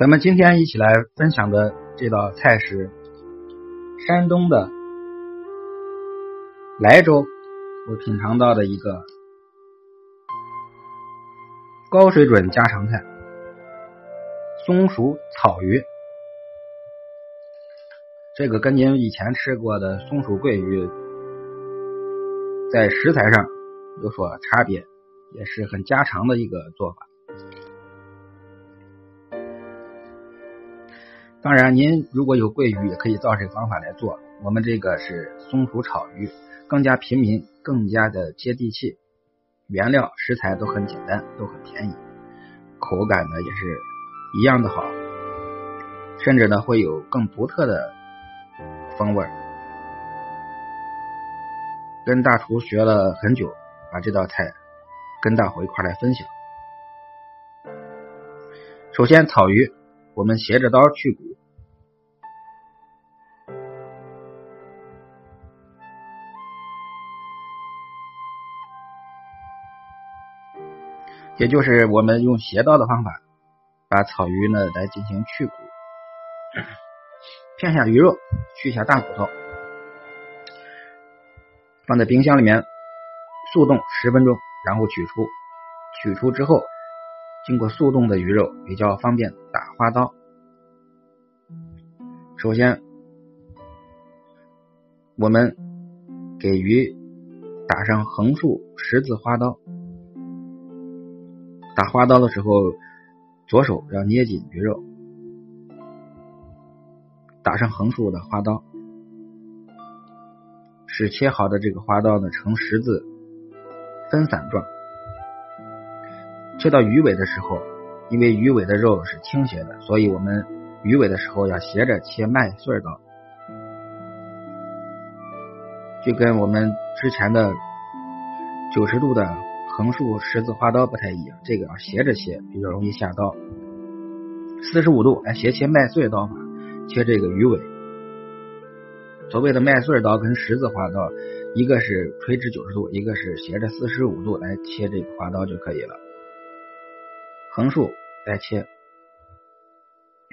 咱们今天一起来分享的这道菜是山东的莱州，我品尝到的一个高水准家常菜——松鼠草鱼。这个跟您以前吃过的松鼠桂鱼在食材上有所差别，也是很家常的一个做法。当然，您如果有桂鱼，也可以照这个方法来做。我们这个是松鼠炒鱼，更加平民，更加的接地气，原料食材都很简单，都很便宜，口感呢也是一样的好，甚至呢会有更独特的风味。跟大厨学了很久，把这道菜跟大伙一块来分享。首先，草鱼。我们斜着刀去骨，也就是我们用斜刀的方法，把草鱼呢来进行去骨，片下鱼肉，去下大骨头，放在冰箱里面速冻十分钟，然后取出。取出之后。经过速冻的鱼肉比较方便打花刀。首先，我们给鱼打上横竖十字花刀。打花刀的时候，左手要捏紧鱼肉，打上横竖的花刀，使切好的这个花刀呢呈十字分散状。切到鱼尾的时候，因为鱼尾的肉是倾斜的，所以我们鱼尾的时候要斜着切麦穗刀，就跟我们之前的九十度的横竖十字花刀不太一样，这个要斜着切，比较容易下刀。四十五度来斜切麦穗刀法，切这个鱼尾。所谓的麦穗刀跟十字花刀，一个是垂直九十度，一个是斜着四十五度来切这个花刀就可以了。横竖来切，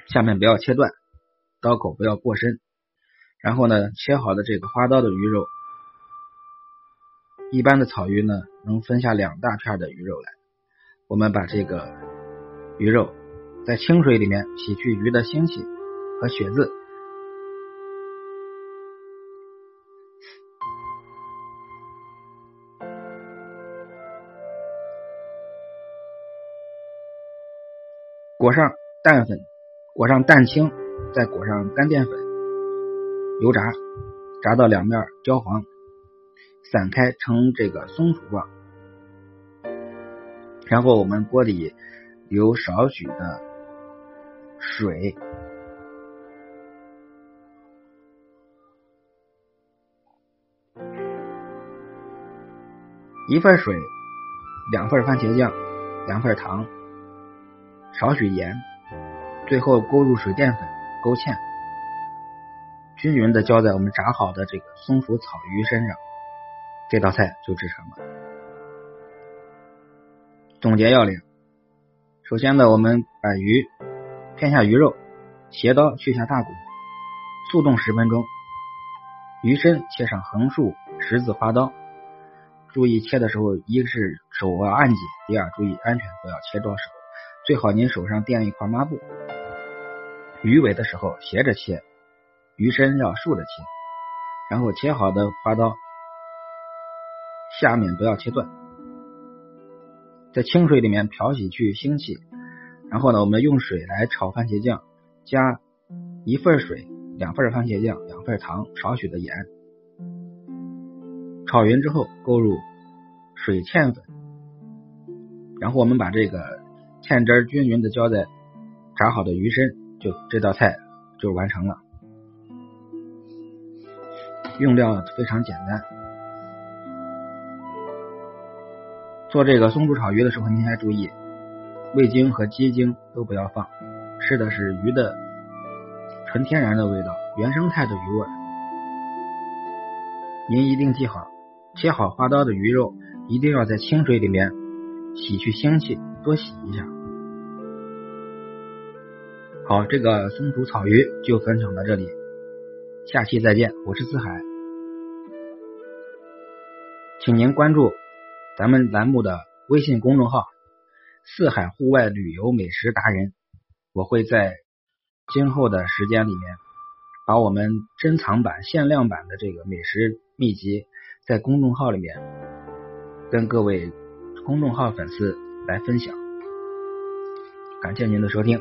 下面不要切断，刀口不要过深。然后呢，切好的这个花刀的鱼肉，一般的草鱼呢能分下两大片的鱼肉来。我们把这个鱼肉在清水里面洗去鱼的腥气和血渍。裹上蛋粉，裹上蛋清，再裹上干淀粉，油炸，炸到两面焦黄，散开成这个松鼠状。然后我们锅里留少许的水，一份水，两份番茄酱，两份糖。少许盐，最后勾入水淀粉，勾芡，均匀的浇在我们炸好的这个松鼠草鱼身上，这道菜就制成了。总结要领：首先呢，我们把鱼片下鱼肉，斜刀去下大骨，速冻十分钟，鱼身切上横竖十字花刀，注意切的时候，一个是手要按紧，第二注意安全，不要切着手。最好您手上垫一块抹布。鱼尾的时候斜着切，鱼身要竖着切，然后切好的花刀下面不要切断，在清水里面漂洗去腥气。然后呢，我们用水来炒番茄酱，加一份水，两份番茄酱，两份糖，少许的盐。炒匀之后勾入水芡粉，然后我们把这个。芡汁均匀的浇在炸好的鱼身，就这道菜就完成了。用料非常简单。做这个松鼠炒鱼的时候，您还注意味精和鸡精都不要放，吃的是鱼的纯天然的味道，原生态的鱼味。您一定记好，切好花刀的鱼肉一定要在清水里面洗去腥气，多洗一下。好，这个松鼠草鱼就分享到这里，下期再见，我是四海，请您关注咱们栏目的微信公众号“四海户外旅游美食达人”，我会在今后的时间里面把我们珍藏版、限量版的这个美食秘籍在公众号里面跟各位公众号粉丝来分享，感谢您的收听。